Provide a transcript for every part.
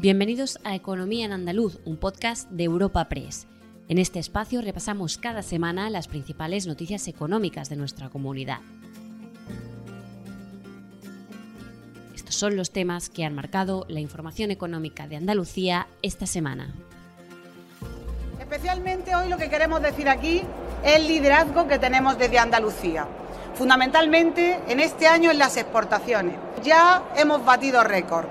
Bienvenidos a Economía en Andaluz, un podcast de Europa Press. En este espacio repasamos cada semana las principales noticias económicas de nuestra comunidad. Estos son los temas que han marcado la información económica de Andalucía esta semana. Especialmente hoy lo que queremos decir aquí es el liderazgo que tenemos desde Andalucía fundamentalmente en este año en las exportaciones. Ya hemos batido récord.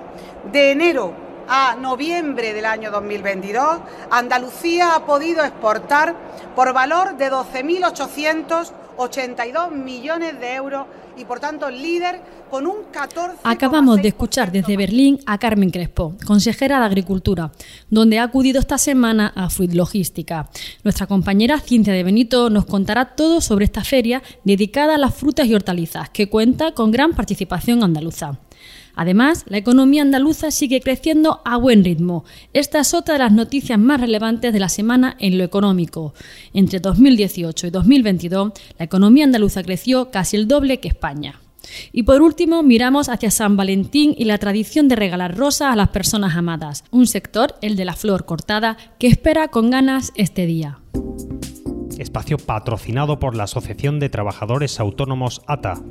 De enero a noviembre del año 2022, Andalucía ha podido exportar por valor de 12.882 millones de euros y por tanto líder con un 14. Acabamos de escuchar desde Berlín a Carmen Crespo, consejera de Agricultura, donde ha acudido esta semana a Fruit Logística. Nuestra compañera Cintia de Benito nos contará todo sobre esta feria dedicada a las frutas y hortalizas, que cuenta con gran participación andaluza. Además, la economía andaluza sigue creciendo a buen ritmo. Esta es otra de las noticias más relevantes de la semana en lo económico. Entre 2018 y 2022, la economía andaluza creció casi el doble que España. Y por último, miramos hacia San Valentín y la tradición de regalar rosas a las personas amadas, un sector, el de la flor cortada, que espera con ganas este día. Espacio patrocinado por la Asociación de Trabajadores Autónomos ATA.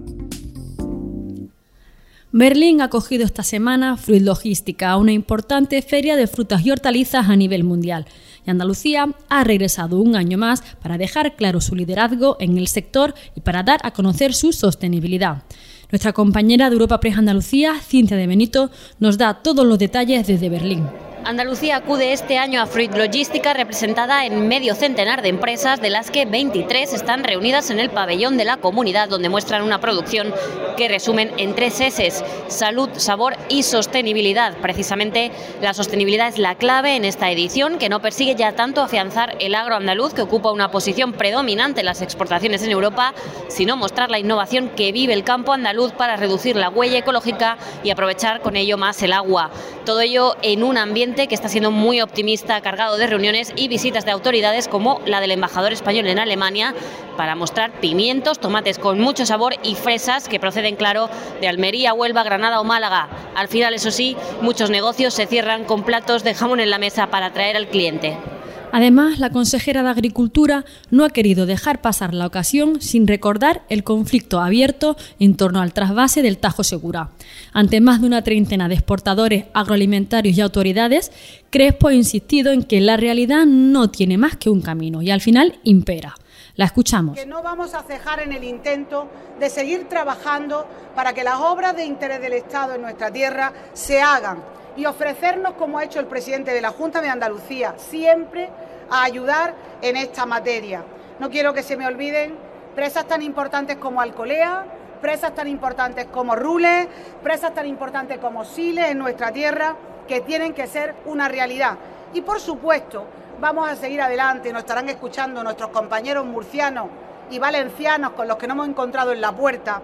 Berlín ha acogido esta semana Fruit Logística, una importante feria de frutas y hortalizas a nivel mundial. Y Andalucía ha regresado un año más para dejar claro su liderazgo en el sector y para dar a conocer su sostenibilidad. Nuestra compañera de Europa Press Andalucía, Cintia de Benito, nos da todos los detalles desde Berlín. Andalucía acude este año a Fruit Logística representada en medio centenar de empresas, de las que 23 están reunidas en el pabellón de la comunidad, donde muestran una producción que resumen en tres S, salud, sabor y sostenibilidad. Precisamente la sostenibilidad es la clave en esta edición, que no persigue ya tanto afianzar el agro andaluz, que ocupa una posición predominante en las exportaciones en Europa, sino mostrar la innovación que vive el campo andaluz para reducir la huella ecológica y aprovechar con ello más el agua. Todo ello en un ambiente que está siendo muy optimista, cargado de reuniones y visitas de autoridades como la del embajador español en Alemania para mostrar pimientos, tomates con mucho sabor y fresas que proceden, claro, de Almería, Huelva, Granada o Málaga. Al final, eso sí, muchos negocios se cierran con platos de jamón en la mesa para atraer al cliente. Además, la consejera de Agricultura no ha querido dejar pasar la ocasión sin recordar el conflicto abierto en torno al trasvase del Tajo Segura. Ante más de una treintena de exportadores agroalimentarios y autoridades, Crespo ha insistido en que la realidad no tiene más que un camino y al final impera. La escuchamos. Que no vamos a cejar en el intento de seguir trabajando para que las obras de interés del Estado en nuestra tierra se hagan y ofrecernos, como ha hecho el presidente de la Junta de Andalucía, siempre a ayudar en esta materia. No quiero que se me olviden presas tan importantes como Alcolea, presas tan importantes como Rules, presas tan importantes como Siles en nuestra tierra, que tienen que ser una realidad. Y por supuesto, vamos a seguir adelante, nos estarán escuchando nuestros compañeros murcianos y valencianos con los que nos hemos encontrado en la puerta,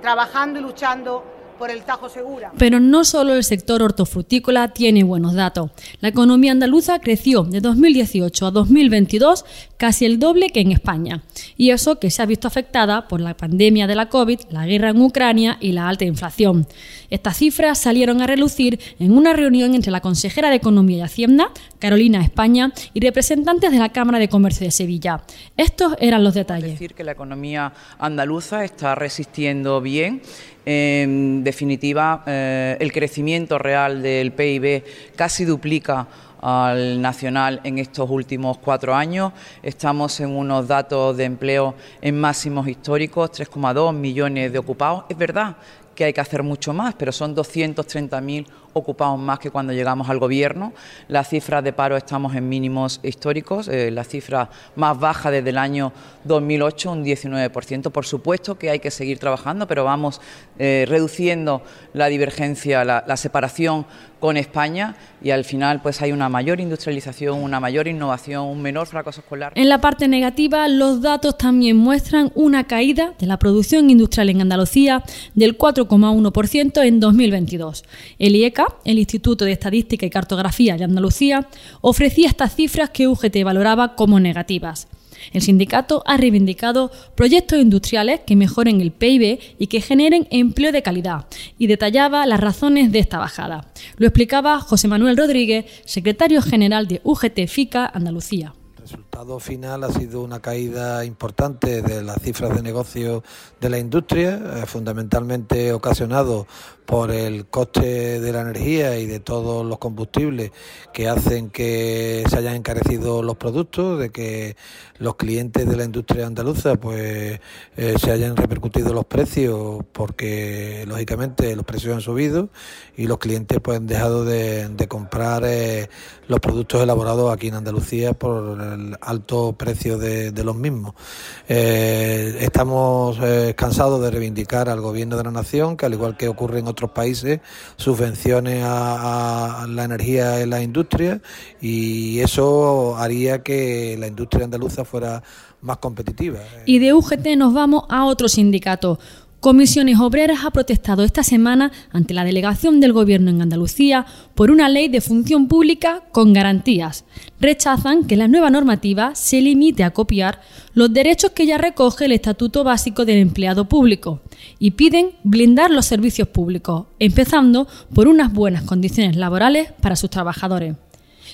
trabajando y luchando el Tajo Segura. Pero no solo el sector hortofrutícola tiene buenos datos. La economía andaluza creció de 2018 a 2022 casi el doble que en España. Y eso que se ha visto afectada por la pandemia de la COVID, la guerra en Ucrania y la alta inflación. Estas cifras salieron a relucir en una reunión entre la consejera de Economía y Hacienda, Carolina España, y representantes de la Cámara de Comercio de Sevilla. Estos eran los detalles. decir que la economía andaluza está resistiendo bien en definitiva, eh, el crecimiento real del PIB casi duplica al nacional en estos últimos cuatro años. Estamos en unos datos de empleo en máximos históricos, 3,2 millones de ocupados. Es verdad que hay que hacer mucho más, pero son 230.000 ocupados más que cuando llegamos al gobierno. Las cifras de paro estamos en mínimos históricos, eh, la cifra más baja desde el año 2008, un 19%. Por supuesto que hay que seguir trabajando, pero vamos eh, reduciendo la divergencia, la, separación con España y al final pues hay una mayor industrialización, una mayor innovación, un menor fracaso escolar. En la parte negativa, los datos también muestran una caída de la producción industrial en Andalucía del 4,1% en 2022. El IECA el Instituto de Estadística y Cartografía de Andalucía, ofrecía estas cifras que UGT valoraba como negativas. El sindicato ha reivindicado proyectos industriales que mejoren el PIB y que generen empleo de calidad y detallaba las razones de esta bajada. Lo explicaba José Manuel Rodríguez, secretario general de UGT FICA Andalucía. Resultado final ha sido una caída importante de las cifras de negocio de la industria, eh, fundamentalmente ocasionado por el coste de la energía y de todos los combustibles que hacen que se hayan encarecido los productos, de que los clientes de la industria andaluza pues eh, se hayan repercutido los precios porque lógicamente los precios han subido y los clientes pues han dejado de, comprar eh, los productos elaborados aquí en Andalucía por el alto precio de, los mismos. Eh, estamos cansados de reivindicar al gobierno de la nación que al igual que ocurre en otros países subvenciones a, la energía en la industria y eso haría que la industria andaluza fuera más competitiva. Y de UGT nos vamos a otro sindicato. Comisiones Obreras ha protestado esta semana ante la delegación del Gobierno en Andalucía por una ley de función pública con garantías. Rechazan que la nueva normativa se limite a copiar los derechos que ya recoge el Estatuto Básico del Empleado Público y piden blindar los servicios públicos, empezando por unas buenas condiciones laborales para sus trabajadores.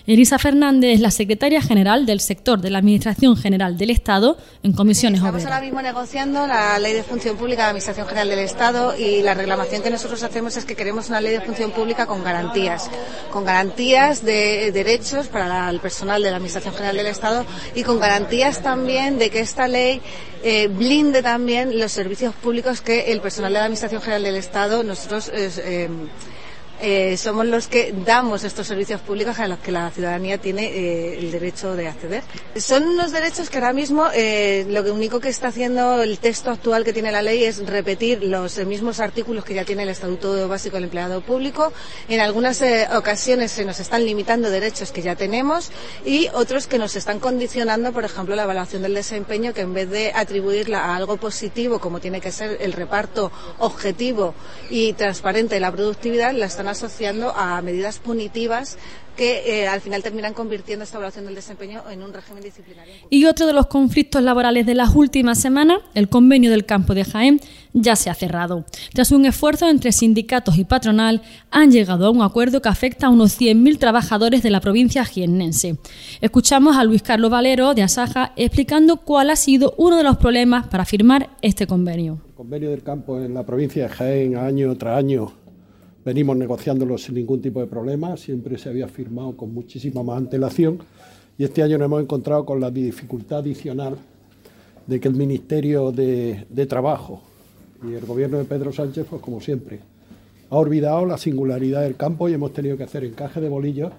Elisa Fernández es la secretaria general del sector de la Administración General del Estado en comisiones Estamos ahora mismo negociando la Ley de Función Pública de la Administración General del Estado y la reclamación que nosotros hacemos es que queremos una Ley de Función Pública con garantías, con garantías de derechos para el personal de la Administración General del Estado y con garantías también de que esta ley eh, blinde también los servicios públicos que el personal de la Administración General del Estado nosotros eh, eh, somos los que damos estos servicios públicos a los que la ciudadanía tiene eh, el derecho de acceder. Son unos derechos que ahora mismo eh, lo único que está haciendo el texto actual que tiene la ley es repetir los mismos artículos que ya tiene el Estatuto Básico del Empleado Público. En algunas ocasiones se nos están limitando derechos que ya tenemos y otros que nos están condicionando, por ejemplo, la evaluación del desempeño, que en vez de atribuirla a algo positivo, como tiene que ser el reparto objetivo y transparente de la productividad, la están asociando a medidas punitivas que eh, al final terminan convirtiendo esta evaluación del desempeño en un régimen disciplinario. Y otro de los conflictos laborales de las últimas semanas, el convenio del campo de Jaén, ya se ha cerrado. Tras un esfuerzo entre sindicatos y patronal, han llegado a un acuerdo que afecta a unos 100.000 trabajadores de la provincia jiennense. Escuchamos a Luis Carlos Valero de Asaja explicando cuál ha sido uno de los problemas para firmar este convenio. El convenio del campo en la provincia de Jaén, año tras año, Venimos negociándolo sin ningún tipo de problema, siempre se había firmado con muchísima más antelación y este año nos hemos encontrado con la dificultad adicional de que el Ministerio de, Trabajo y el gobierno de Pedro Sánchez, pues como siempre, ha olvidado la singularidad del campo y hemos tenido que hacer encaje de bolillos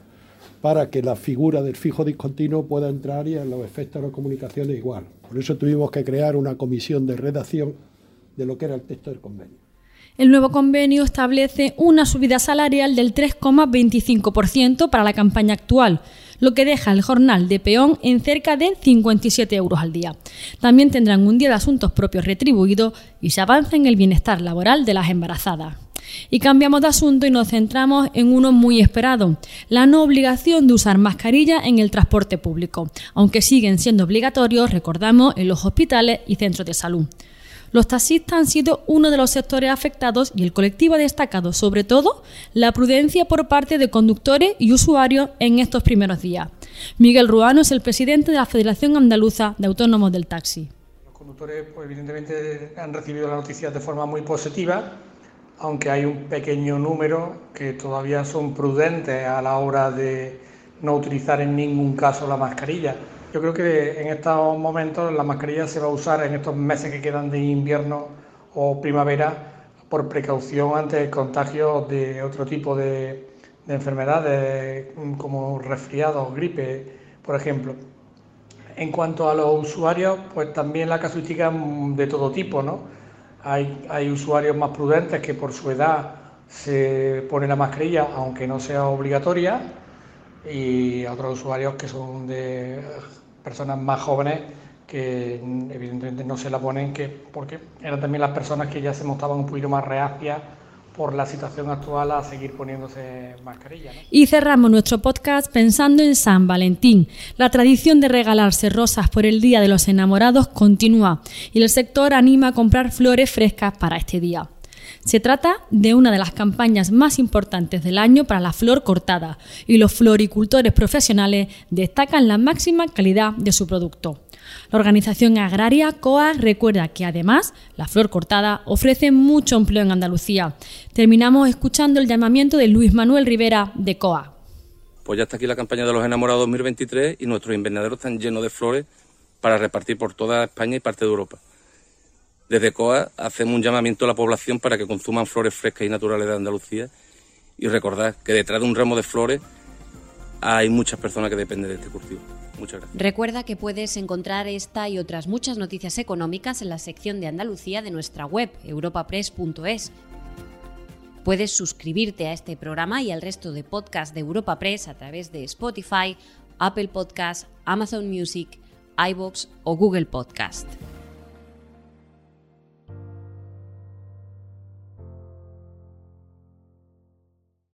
para que la figura del fijo discontinuo pueda entrar y en los efectos de las comunicaciones igual. Por eso tuvimos que crear una comisión de redacción de lo que era el texto del convenio. El nuevo convenio establece una subida salarial del 3,25% para la campaña actual, lo que deja el jornal de peón en cerca de 57 euros al día. También tendrán un día de asuntos propios retribuido y se avanza en el bienestar laboral de las embarazadas. Y cambiamos de asunto y nos centramos en uno muy esperado, la no obligación de usar mascarilla en el transporte público, aunque siguen siendo obligatorios, recordamos, en los hospitales y centros de salud. Los taxistas han sido uno de los sectores afectados y el colectivo ha destacado sobre todo la prudencia por parte de conductores y usuarios en estos primeros días. Miguel Ruano es el presidente de la Federación Andaluza de Autónomos del Taxi. Los conductores, pues, evidentemente, han recibido la noticia de forma muy positiva, aunque hay un pequeño número que todavía son prudentes a la hora de no utilizar en ningún caso la mascarilla. Yo creo que en estos momentos la mascarilla se va a usar en estos meses que quedan de invierno o primavera por precaución ante el contagio de otro tipo de, enfermedades como resfriados, gripe, por ejemplo. En cuanto a los usuarios, pues también la casuística de todo tipo, ¿no? Hay, hay usuarios más prudentes que por su edad se ponen la mascarilla, aunque no sea obligatoria, y otros usuarios que son de personas más jóvenes que evidentemente no se la ponen que porque eran también las personas que ya se mostraban un poquito más reacias por la situación actual a seguir poniéndose mascarilla. Y cerramos nuestro podcast pensando en San Valentín. La tradición de regalarse rosas por el Día de los Enamorados continúa y el sector anima a comprar flores frescas para este día. Se trata de una de las campañas más importantes del año para la flor cortada y los floricultores profesionales destacan la máxima calidad de su producto. La organización agraria COA recuerda que además la flor cortada ofrece mucho empleo en Andalucía. Terminamos escuchando el llamamiento de Luis Manuel Rivera de COA. Pues ya está aquí la campaña de los enamorados 2023 y nuestros invernaderos están llenos de flores para repartir por toda España y parte de Europa. Desde COA hacemos un llamamiento a la población para que consuman flores frescas y naturales de Andalucía y recordad que detrás de un ramo de flores hay muchas personas que dependen de este cultivo. Muchas gracias. Recuerda que puedes encontrar esta y otras muchas noticias económicas en la sección de Andalucía de nuestra web, europapress.es. Puedes suscribirte a este programa y al resto de podcasts de Europa Press a través de Spotify, Apple Podcasts, Amazon Music, iBox o Google Podcast.